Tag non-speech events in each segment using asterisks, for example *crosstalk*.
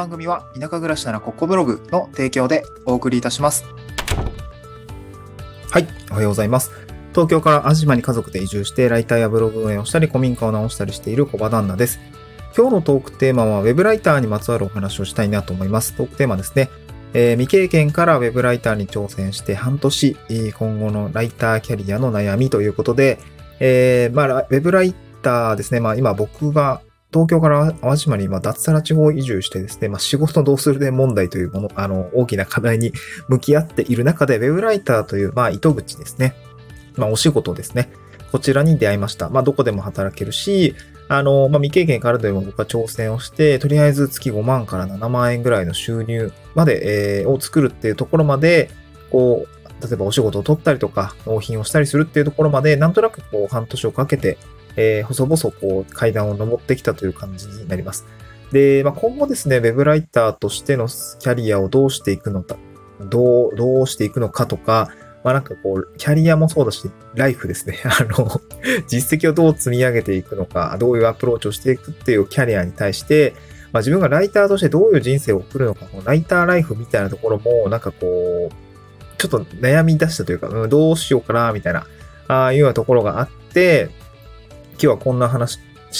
番組は田舎暮らしならここブログの提供でお送りいたします。はい、おはようございます。東京から安島に家族で移住してライターやブログ運営をしたり古民家を直したりしている小場旦那です。今日のトークテーマは Web ライターにまつわるお話をしたいなと思います。トークテーマですね。えー未経験から Web ライターに挑戦して半年、今後のライターキャリアの悩みということで、えーまあ、ラ Web ライターですね。まあ、今僕が東京から淡路島に今脱サラ地方移住してですね、まあ、仕事どうするで問題というもの、あの、大きな課題に向き合っている中で、Web ライターという、まあ、糸口ですね。まあ、お仕事ですね。こちらに出会いました。まあ、どこでも働けるし、あの、まあ、未経験からでも僕は挑戦をして、とりあえず月5万から7万円ぐらいの収入まで、えーを作るっていうところまで、こう、例えばお仕事を取ったりとか、納品をしたりするっていうところまで、なんとなくこう、半年をかけて、えー細々こう、階段を登ってきたという感じになります。で、まあ、今後ですね、ウェブライターとしてのキャリアをどうしていくのか、どう、どうしていくのかとか、まあ、なんかこう、キャリアもそうだし、ライフですね。*laughs* あの、実績をどう積み上げていくのか、どういうアプローチをしていくっていうキャリアに対して、まあ、自分がライターとしてどういう人生を送るのか、このライターライフみたいなところも、なんかこう、ちょっと悩み出したというか、うんどうしようかな、みたいな、ああいうようなところがあって、今日はこんな話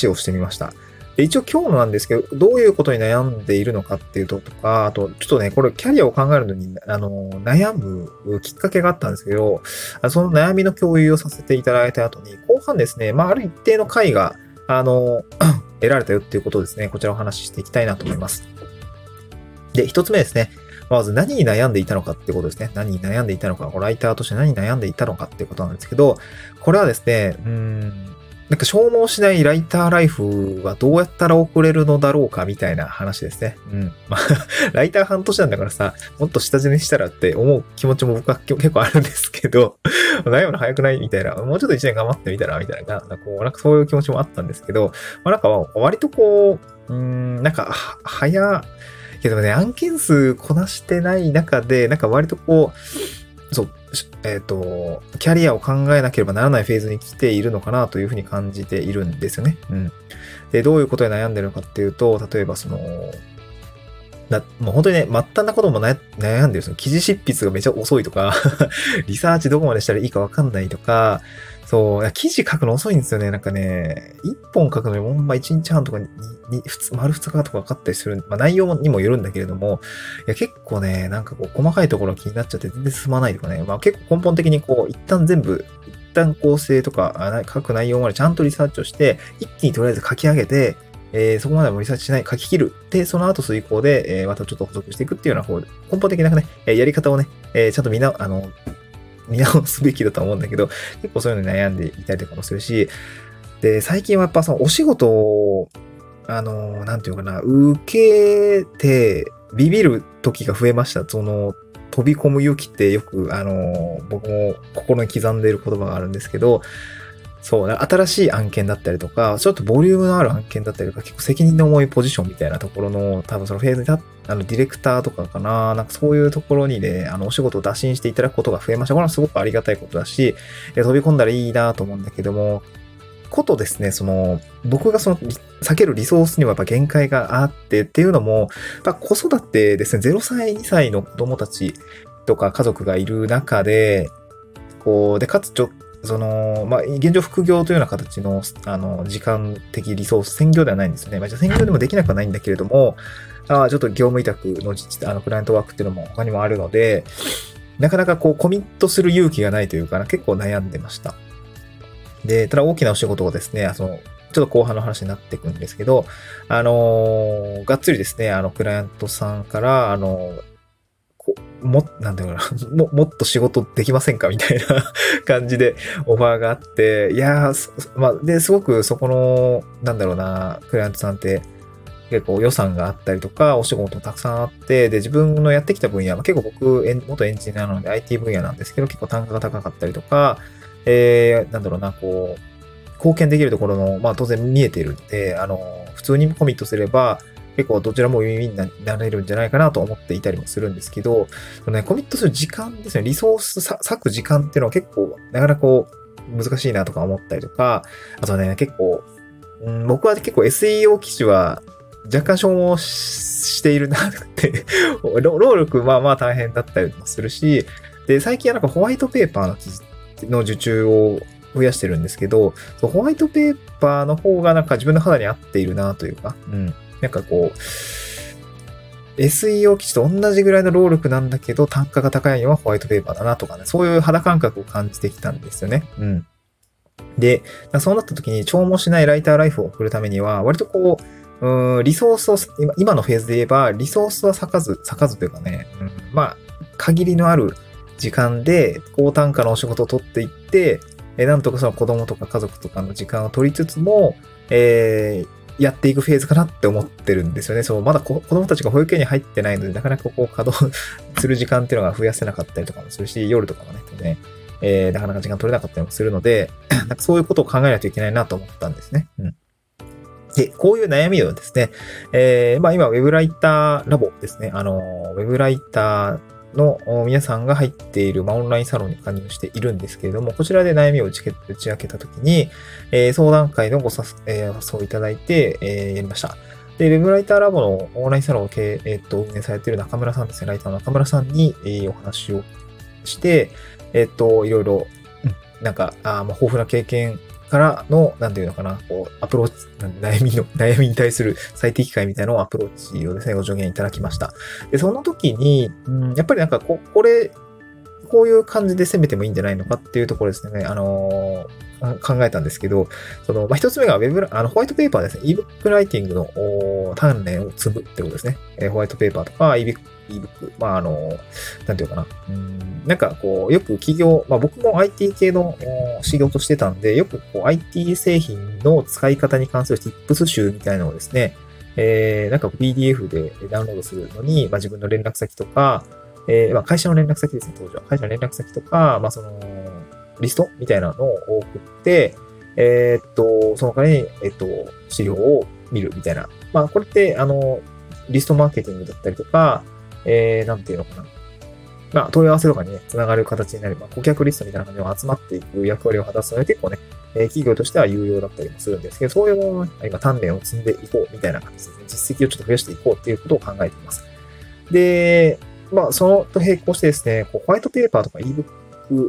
をしてみました。で一応今日のなんですけど、どういうことに悩んでいるのかっていうととか、あと、ちょっとね、これキャリアを考えるのに、あの、悩むきっかけがあったんですけど、その悩みの共有をさせていただいた後に、後半ですね、まあ、ある一定の回が、あの、*clears throat* 得られたよっていうことをですね、こちらお話ししていきたいなと思います。で、一つ目ですね。まず何に悩んでいたのかってことですね。何に悩んでいたのか、ライターとして何に悩んでいたのかっていうことなんですけど、これはですね、うん、なんか消耗しないライターライフはどうやったら送れるのだろうかみたいな話ですね。うん。まあ、*laughs* ライター半年なんだからさ、もっと下積みしたらって思う気持ちも僕は結構あるんですけど、*laughs* 悩むの早くないみたいな、もうちょっと一年頑張ってみたらみたいな、なんかこう、なんかそういう気持ちもあったんですけど、まあなんか割とこう、うん、なんか、早、いやでもね、案件数こなしてない中で、なんか割とこう、そう、えっ、と、キャリアを考えなければならないフェーズに来ているのかなというふうに感じているんですよね。うん。で、どういうことで悩んでるのかっていうと、例えばその、なもう本当にね、末端なことも悩んでる。その記事執筆がめちゃ遅いとか、*laughs* リサーチどこまでしたらいいかわかんないとか、そう、記事書くの遅いんですよね。なんかね、一本書くのにほんま一日半とかに、に普通、丸二日とかかかったりする。まあ内容にもよるんだけれども、いや結構ね、なんかこう細かいところが気になっちゃって全然進まないとかね、まあ結構根本的にこう、一旦全部、一旦構成とか、書く内容までちゃんとリサーチをして、一気にとりあえず書き上げて、えーそこまでもリサーチしない、書き切る。で、その後遂行で、えーまたちょっと補足していくっていうような方、根本的なね、えやり方をね、えーちゃんとみんな、あの、見直すべきだと思うんだけど、結構そういうのに悩んでいたりとかもするし、で、最近はやっぱそのお仕事を、あの、なんていうかな、受けてビビる時が増えました。その、飛び込む勇気ってよく、あの、僕も心に刻んでいる言葉があるんですけど、そう、新しい案件だったりとか、ちょっとボリュームのある案件だったりとか、結構責任の重いポジションみたいなところの、多分そのフェーズに立あの、ディレクターとかかな、なんかそういうところにね、あの、お仕事を打診していただくことが増えました。これはすごくありがたいことだし、飛び込んだらいいなと思うんだけども、ことですね、その、僕がその、避けるリソースにはやっぱ限界があってっていうのも、やっぱ子育てですね、0歳、2歳の子供たちとか家族がいる中で、こう、で、かつちょっ、その、まあ、現状副業というような形の、あの、時間的リソース、専業ではないんですよね。まあ、じゃ専業でもできなくはないんだけれども、あーちょっと業務委託の自治あのクライアントワークっていうのも他にもあるので、なかなかこうコミットする勇気がないというかな、結構悩んでました。で、ただ大きなお仕事をですね、その、ちょっと後半の話になっていくんですけど、あのーがっつりですね、あの、クライアントさんから、あのこも、なんだろうな、*laughs* も、もっと仕事できませんか？みたいな *laughs* 感じでオファーがあって、いやー、まあ、で、すごくそこの、なんだろうな、クライアントさんって、結構予算があったりとか、お仕事たくさんあって、で、自分のやってきた分野は結構僕、元エンジニアなので IT 分野なんですけど、結構単価が高かったりとか、えー、なんだろうな、こう、貢献できるところの、まあ当然見えているんで、あの、普通にコミットすれば、結構どちらもウィンウィンになれるんじゃないかなと思っていたりもするんですけど、そのね、コミットする時間ですね、リソース割く時間っていうのは結構、なかなかこう、難しいなとか思ったりとか、あとね、結構、うん、僕は結構 SEO 記事は若干消耗しているなって *laughs* 労力まあまあ大変だったりもするし、で、最近はなんかホワイトペーパーの記事の受注を増やしてるんですけど、ホワイトペーパーの方がなんか自分の肌に合っているなというか、うん。なんかこう、SEO 記事と同じぐらいの労力なんだけど、単価が高いのはホワイトペーパーだなとかね、そういう肌感覚を感じてきたんですよね。うん。で、そうなった時に消耗しないライターライフを送るためには、割とこう、うん、リソースを、今のフェーズで言えば、リソースは咲かず、咲かずというかね、うん、まあ、限りのある時間で高単価のお仕事を取っていって、えなんとかその子供とか家族とかの時間を取りつつも、えー、やっていくフェーズかなって思ってるんですよね。そう、まだ子供たちが保育園に入ってないので、なかなかこう稼働 *laughs* する時間っていうのが増やせなかったりとかもするし、夜とかもね、ねえー、なかなか時間取れなかったりもするので、*clears throat* なんかそういうことを考えないといけないなと思ったんですね。うん。で、こういう悩みをですね、えー、まあ今、ウェブライターラボですね。あの、ウェブライターの皆さんが入っている、まあ、オンラインサロンに加入しているんですけれども、こちらで悩みを打ち打ち明けたときに、えー、相談会のごさ、えー、誘いいただいて、えー、やりました。で、ウェブライターラボのオンラインサロンを経えっ、と、運営されている中村さんですね、ライターの中村さんに、えー、お話をして、えっ、と、いろいろ、なんか、あまあ、豊富な経験からの、なんていうのかな、こう、アプローチ、悩みの、*laughs* 悩みに対する最適解みたいなのをアプローチをですね、ご助言いただきました。で、その時に、うん、やっぱりなんかこ、これ、こういう感じで攻めてもいいんじゃないのかっていうところですね、あのー考えたんですけど、その、まあ、一つ目が Web、あの、ホワイトペーパーですね。ebook ライティングの鍛錬を積むってことですね。えー、ホワイトペーパーとか ebook、ebook、まあ、あの、なんていうかな。うん、なんかこう、よく企業、まあ、僕も IT 系の仕事してたんで、よくこう、IT 製品の使い方に関する tips 集みたいなのをですね、えー、なんか PDF でダウンロードするのに、まあ、自分の連絡先とか、えー、まあ、会社の連絡先ですね、当時は。会社の連絡先とか、まあ、その、リストみたいなのを送って、えー、っと、その代わりに、えっと、資料を見るみたいな。まあ、これって、あの、リストマーケティングだったりとか、えー、なんていうのかな。まあ、問い合わせとかにね、つながる形になれば、顧客リストみたいな感じで集まっていく役割を果たすので結構ね、えー、企業としては有用だったりもするんですけど、そういうものを今、鍛錬を積んでいこうみたいな感じですね。実績をちょっと増やしていこうっていうことを考えています。で、まあ、そのと並行してですね、こうホワイトペーパーとか ebook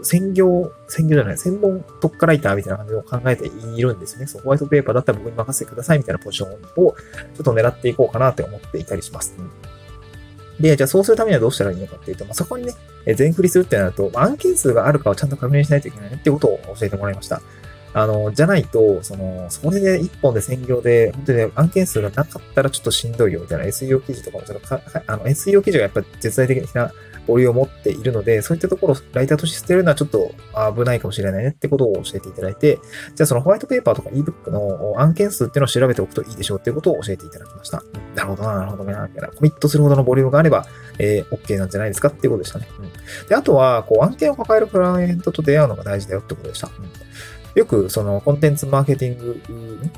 専業、専業じゃない、専門特化ライターみたいな感じを考えているんですね。そう、ホワイトペーパーだったら僕に任せてくださいみたいなポジションをちょっと狙っていこうかなって思っていたりします。で、じゃあそうするためにはどうしたらいいのかっていうと、まあ、そこにね、全振りするってなると、案件数があるかをちゃんと確認しないといけないねってことを教えてもらいました。あの、じゃないと、その、それで一本で専業で、本当にね、案件数がなかったらちょっとしんどいよみたいな SEO 記事とかもちょっとか、あの、SEO 記事がやっぱ絶対的なボリュームを持っているので、そういったところをライターとして捨てるのはちょっと危ないかもしれないねってことを教えていただいて、じゃあそのホワイトペーパーとか ebook の案件数っていうのを調べておくといいでしょうっていうことを教えていただきました。なるほどな、なるほどね、みたいな。コミットするほどのボリュームがあれば、えー、OK なんじゃないですかっていうことでしたね。うん、で、あとは、こう、案件を抱えるクライアントと出会うのが大事だよってことでした。うんよくそのコンテンツマーケティング、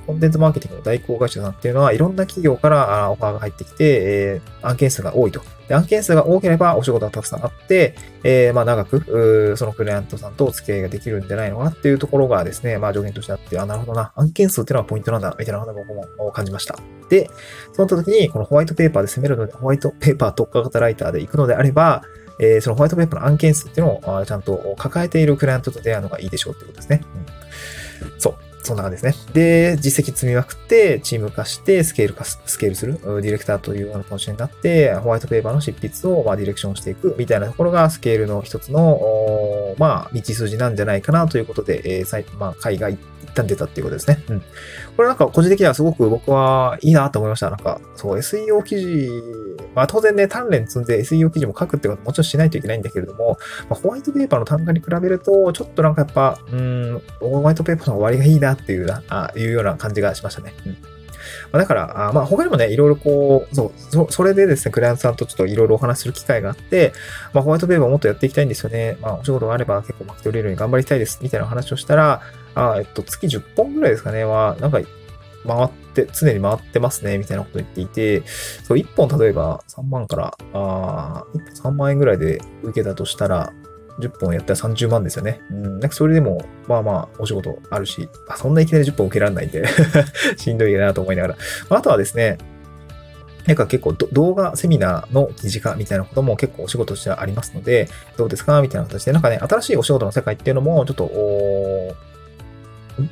コンテンツマーケティングの代行会社さんっていうのはいろんな企業からオファーが入ってきて、えー、案件数が多いと。で案件数が多ければお仕事がたくさんあって、えー、まあ長く、そのクライアントさんとお付き合いができるんじゃないのかなっていうところがですね、まあ助言としてあって、あ、なるほどな。案件数っていうのはポイントなんだ、みたいなことを僕も感じました。で、その時に、このホワイトペーパーで攻めるので、ホワイトペーパー特化型ライターで行くのであれば、えー、そのホワイトペーパーの案件数っていうのをちゃんと抱えているクライアントと出会うのがいいでしょうってことですね。うんそう。そんな感じですね。で、実績積みまくって、チーム化して、スケール化、スケールする、ディレクターというようなポジションになって、ホワイトペーパーの執筆を、まあ、ディレクションしていく、みたいなところが、スケールの一つの、まあ、道筋なんじゃないかなということで、えー、まあ、海外旦出たっていうことですね。うん。これなんか個人的にはすごく僕はいいなと思いました。なんか、そう、SEO 記事、まあ当然ね、単連積んで SEO 記事も書くってことももちろんしないといけないんだけれども、まあ、ホワイトペーパーの単価に比べると、ちょっとなんかやっぱ、うん、ホワイトペーパーの終わりがいいなっていうな、あいうような感じがしましたね。うん。ま、だから、あまあ他にもね、いろいろこう、そうそ、それでですね、クライアントさんとちょっといろいろお話しする機会があって、まあホワイトペーパーもっとやっていきたいんですよね。まあお仕事があれば結構巻き取れるように頑張りたいです、みたいな話をしたら、あえっと、月10本ぐらいですかね、は、なんか、回って、常に回ってますね、みたいなこと言っていて、そう、1本例えば3万から、あ1本3万円ぐらいで受けたとしたら、10本やったら30万ですよね。うん、なんかそれでも、まあまあ、お仕事あるし、あそんないきなり10本受けられないんで *laughs* しんどいなと思いながら。あとはですね、なんか結構動画セミナーの記事化みたいなことも結構お仕事としてはありますので、どうですかみたいな形で、なんかね、新しいお仕事の世界っていうのも、ちょっと、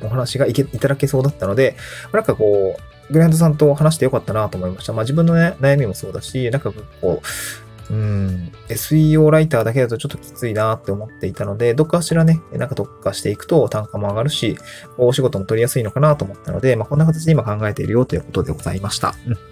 お話がいけいただけそうだったので、なんかこう、グランドさんと話してよかったなと思いました。まあ自分のね、悩みもそうだし、なんかこう、うん、SEO ライターだけだとちょっときついなって思っていたので、どっかしらね、なんか特化していくと単価も上がるし、お仕事も取りやすいのかなと思ったので、まあこんな形で今考えているよということでございました。うん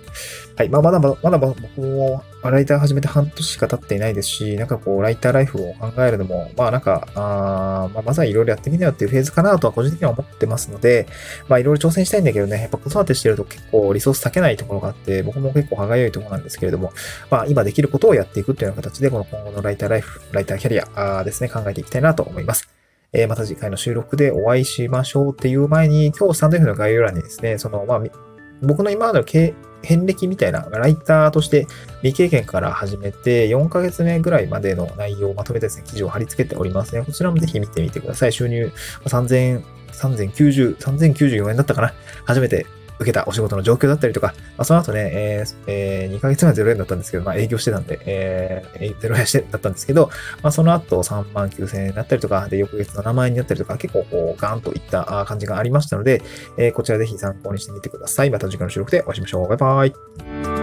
はい。まあ、まだまだ、まだ僕も、ライター始めて半年しか経っていないですし、なんかこう、ライターライフを考えるのも、まあなんか、あまあ、まずはいろいろやってみなよっていうフェーズかなとは個人的には思ってますので、まあいろいろ挑戦したいんだけどね、やっぱ子育てしてると結構リソース避けないところがあって、僕も結構歯がゆいところなんですけれども、まあ今できることをやっていくっていうような形で、この今後のライターライフ、ライターキャリアですね、考えていきたいなと思います。えー、また次回の収録でお会いしましょうっていう前に、今日スタンド F の概要欄にですね、その、まあ、僕の今までの経遍歴みたいな、ライターとして未経験から始めて、4ヶ月目ぐらいまでの内容をまとめてですね、記事を貼り付けておりますね。こちらもぜひ見てみてください。収入3000、3090、3094円だったかな初めて受けたお仕事の状況だったりとか、まあ、その後ね、えーえー、2ヶ月前0円だったんですけど、まあ営業してたんで、えー、0円してだったんですけど、まあその後3万9000円だったりとか、で、翌月7万円になったりとか、結構こうガーンといった感じがありましたので、えー、こちらぜひ参考にしてみてください。また次回の収録でお会いしましょう。バイバイ。